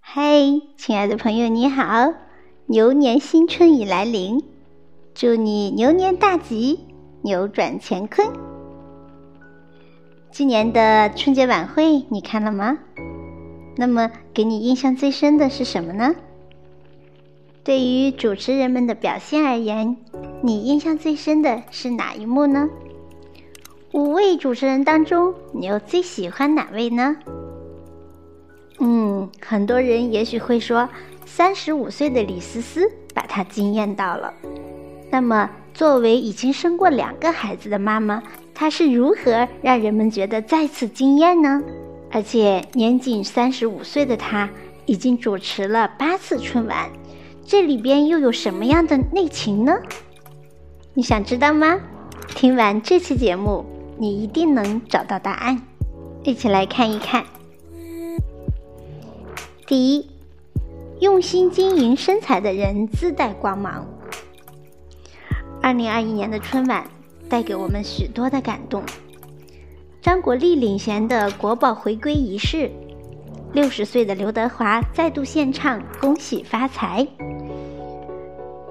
嘿，亲爱的朋友，你好！牛年新春已来临，祝你牛年大吉，扭转乾坤。今年的春节晚会你看了吗？那么给你印象最深的是什么呢？对于主持人们的表现而言，你印象最深的是哪一幕呢？五位主持人当中，你又最喜欢哪位呢？很多人也许会说，三十五岁的李思思把她惊艳到了。那么，作为已经生过两个孩子的妈妈，她是如何让人们觉得再次惊艳呢？而且，年仅三十五岁的她，已经主持了八次春晚，这里边又有什么样的内情呢？你想知道吗？听完这期节目，你一定能找到答案。一起来看一看。第一，用心经营身材的人自带光芒。二零二一年的春晚带给我们许多的感动。张国立领衔的国宝回归仪式，六十岁的刘德华再度献唱《恭喜发财》。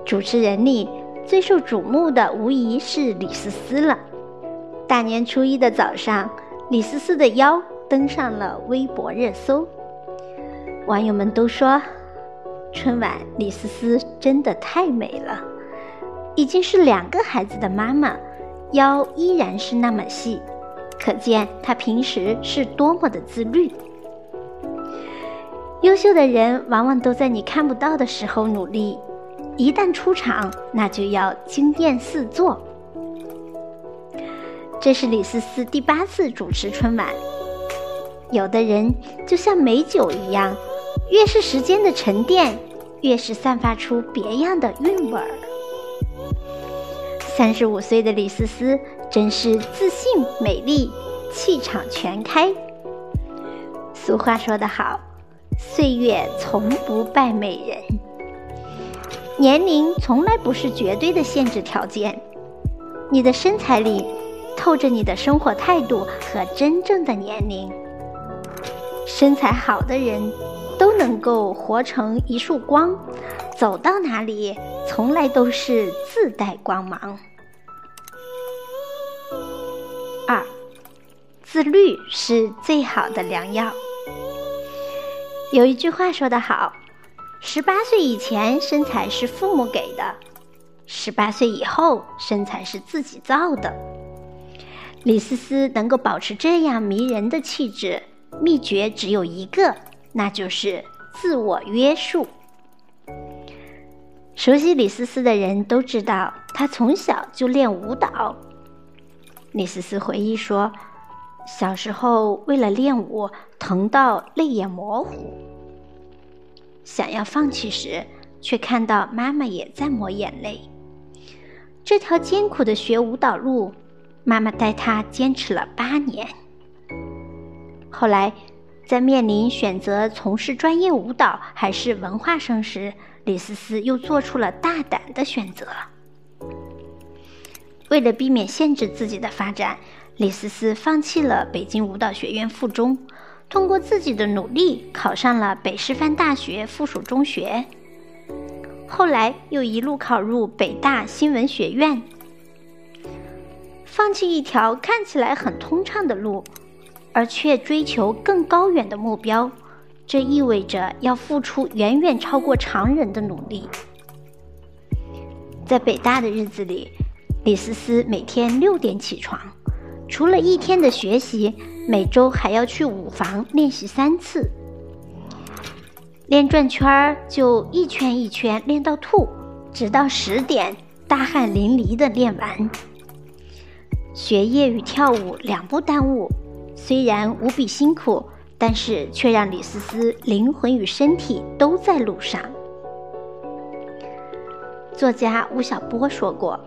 主持人里最受瞩目的无疑是李思思了。大年初一的早上，李思思的腰登上了微博热搜。网友们都说，春晚李思思真的太美了，已经是两个孩子的妈妈，腰依然是那么细，可见她平时是多么的自律。优秀的人往往都在你看不到的时候努力，一旦出场，那就要惊艳四座。这是李思思第八次主持春晚，有的人就像美酒一样。越是时间的沉淀，越是散发出别样的韵味儿。三十五岁的李思思真是自信、美丽、气场全开。俗话说得好，岁月从不败美人。年龄从来不是绝对的限制条件，你的身材里透着你的生活态度和真正的年龄。身材好的人。都能够活成一束光，走到哪里从来都是自带光芒。二，自律是最好的良药。有一句话说得好：十八岁以前身材是父母给的，十八岁以后身材是自己造的。李思思能够保持这样迷人的气质，秘诀只有一个。那就是自我约束。熟悉李思思的人都知道，她从小就练舞蹈。李思思回忆说，小时候为了练舞，疼到泪眼模糊，想要放弃时，却看到妈妈也在抹眼泪。这条艰苦的学舞蹈路，妈妈带她坚持了八年。后来。在面临选择从事专业舞蹈还是文化生时，李思思又做出了大胆的选择。为了避免限制自己的发展，李思思放弃了北京舞蹈学院附中，通过自己的努力考上了北师范大学附属中学。后来又一路考入北大新闻学院。放弃一条看起来很通畅的路。而却追求更高远的目标，这意味着要付出远远超过常人的努力。在北大的日子里，李思思每天六点起床，除了一天的学习，每周还要去舞房练习三次。练转圈儿就一圈一圈练到吐，直到十点大汗淋漓的练完。学业与跳舞两不耽误。虽然无比辛苦，但是却让李思思灵魂与身体都在路上。作家吴晓波说过：“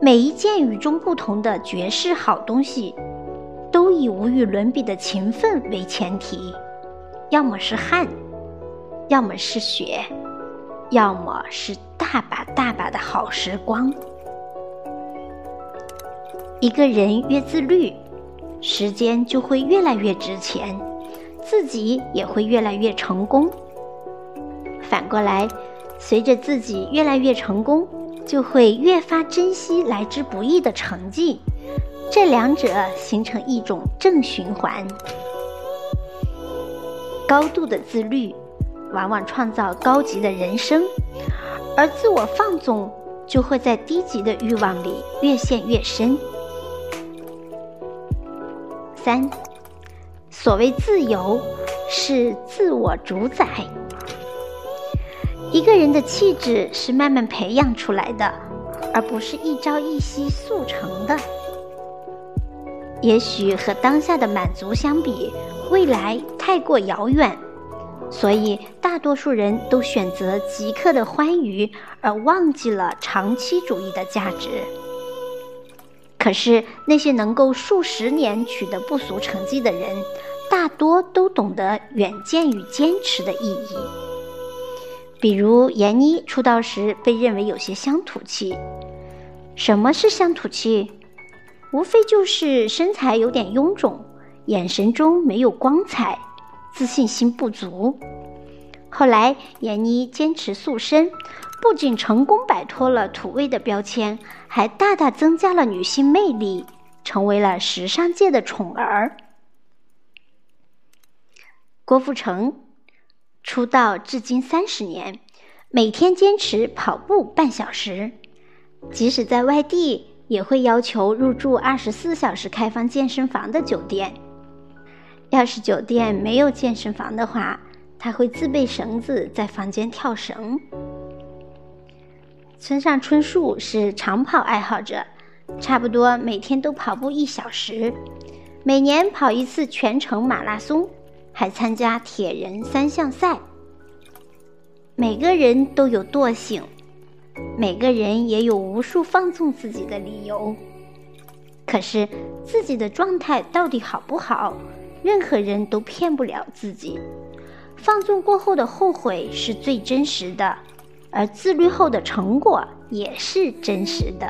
每一件与众不同的绝世好东西，都以无与伦比的勤奋为前提，要么是汗，要么是血，要么是大把大把的好时光。一个人越自律。”时间就会越来越值钱，自己也会越来越成功。反过来，随着自己越来越成功，就会越发珍惜来之不易的成绩。这两者形成一种正循环。高度的自律，往往创造高级的人生，而自我放纵就会在低级的欲望里越陷越深。三，所谓自由，是自我主宰。一个人的气质是慢慢培养出来的，而不是一朝一夕速成的。也许和当下的满足相比，未来太过遥远，所以大多数人都选择即刻的欢愉，而忘记了长期主义的价值。可是那些能够数十年取得不俗成绩的人，大多都懂得远见与坚持的意义。比如闫妮出道时被认为有些乡土气，什么是乡土气？无非就是身材有点臃肿，眼神中没有光彩，自信心不足。后来，闫妮坚持塑身，不仅成功摆脱了土味的标签，还大大增加了女性魅力，成为了时尚界的宠儿。郭富城出道至今三十年，每天坚持跑步半小时，即使在外地。也会要求入住二十四小时开放健身房的酒店。要是酒店没有健身房的话，他会自备绳子在房间跳绳。村上春树是长跑爱好者，差不多每天都跑步一小时，每年跑一次全程马拉松，还参加铁人三项赛。每个人都有惰性。每个人也有无数放纵自己的理由，可是自己的状态到底好不好，任何人都骗不了自己。放纵过后的后悔是最真实的，而自律后的成果也是真实的。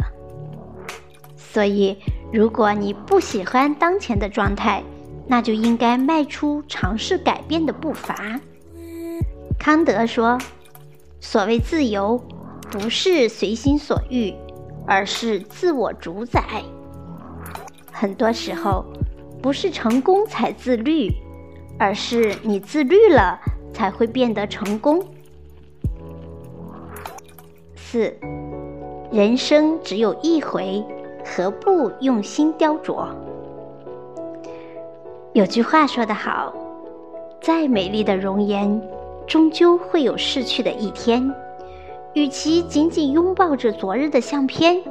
所以，如果你不喜欢当前的状态，那就应该迈出尝试改变的步伐。康德说：“所谓自由。”不是随心所欲，而是自我主宰。很多时候，不是成功才自律，而是你自律了才会变得成功。四，人生只有一回，何不用心雕琢？有句话说得好，再美丽的容颜，终究会有逝去的一天。与其紧紧拥抱着昨日的相片，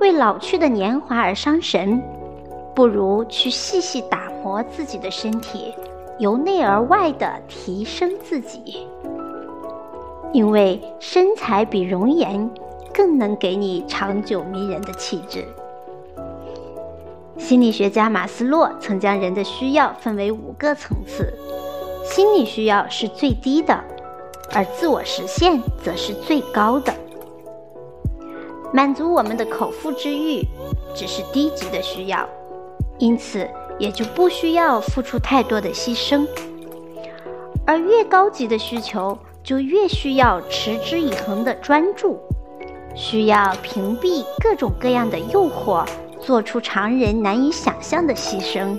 为老去的年华而伤神，不如去细细打磨自己的身体，由内而外的提升自己。因为身材比容颜更能给你长久迷人的气质。心理学家马斯洛曾将人的需要分为五个层次，心理需要是最低的。而自我实现则是最高的，满足我们的口腹之欲只是低级的需要，因此也就不需要付出太多的牺牲。而越高级的需求，就越需要持之以恒的专注，需要屏蔽各种各样的诱惑，做出常人难以想象的牺牲。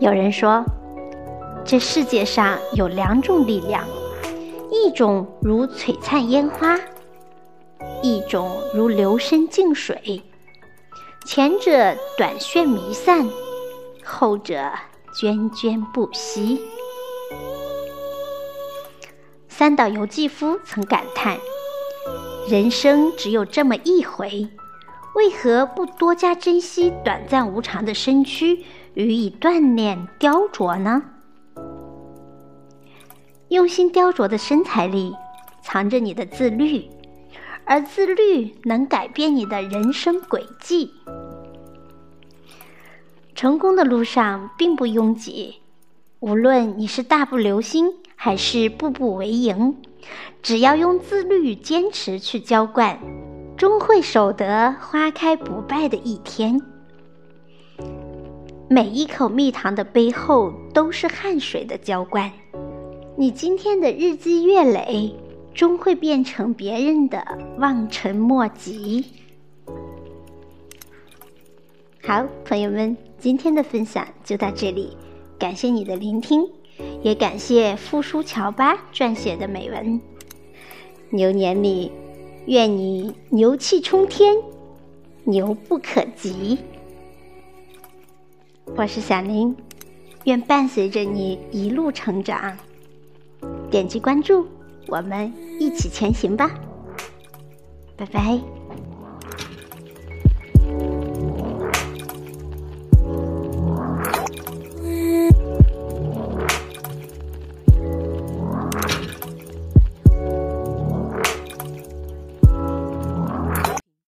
有人说。这世界上有两种力量，一种如璀璨烟花，一种如流深静水。前者短炫弥散，后者涓涓不息。三岛由纪夫曾感叹：“人生只有这么一回，为何不多加珍惜短暂无常的身躯，予以锻炼雕琢呢？”用心雕琢的身材里，藏着你的自律，而自律能改变你的人生轨迹。成功的路上并不拥挤，无论你是大步流星还是步步为营，只要用自律坚持去浇灌，终会守得花开不败的一天。每一口蜜糖的背后都是汗水的浇灌。你今天的日积月累，终会变成别人的望尘莫及。好，朋友们，今天的分享就到这里，感谢你的聆听，也感谢富书乔巴撰写的美文。牛年里，愿你牛气冲天，牛不可及。我是小林，愿伴随着你一路成长。点击关注，我们一起前行吧。拜拜。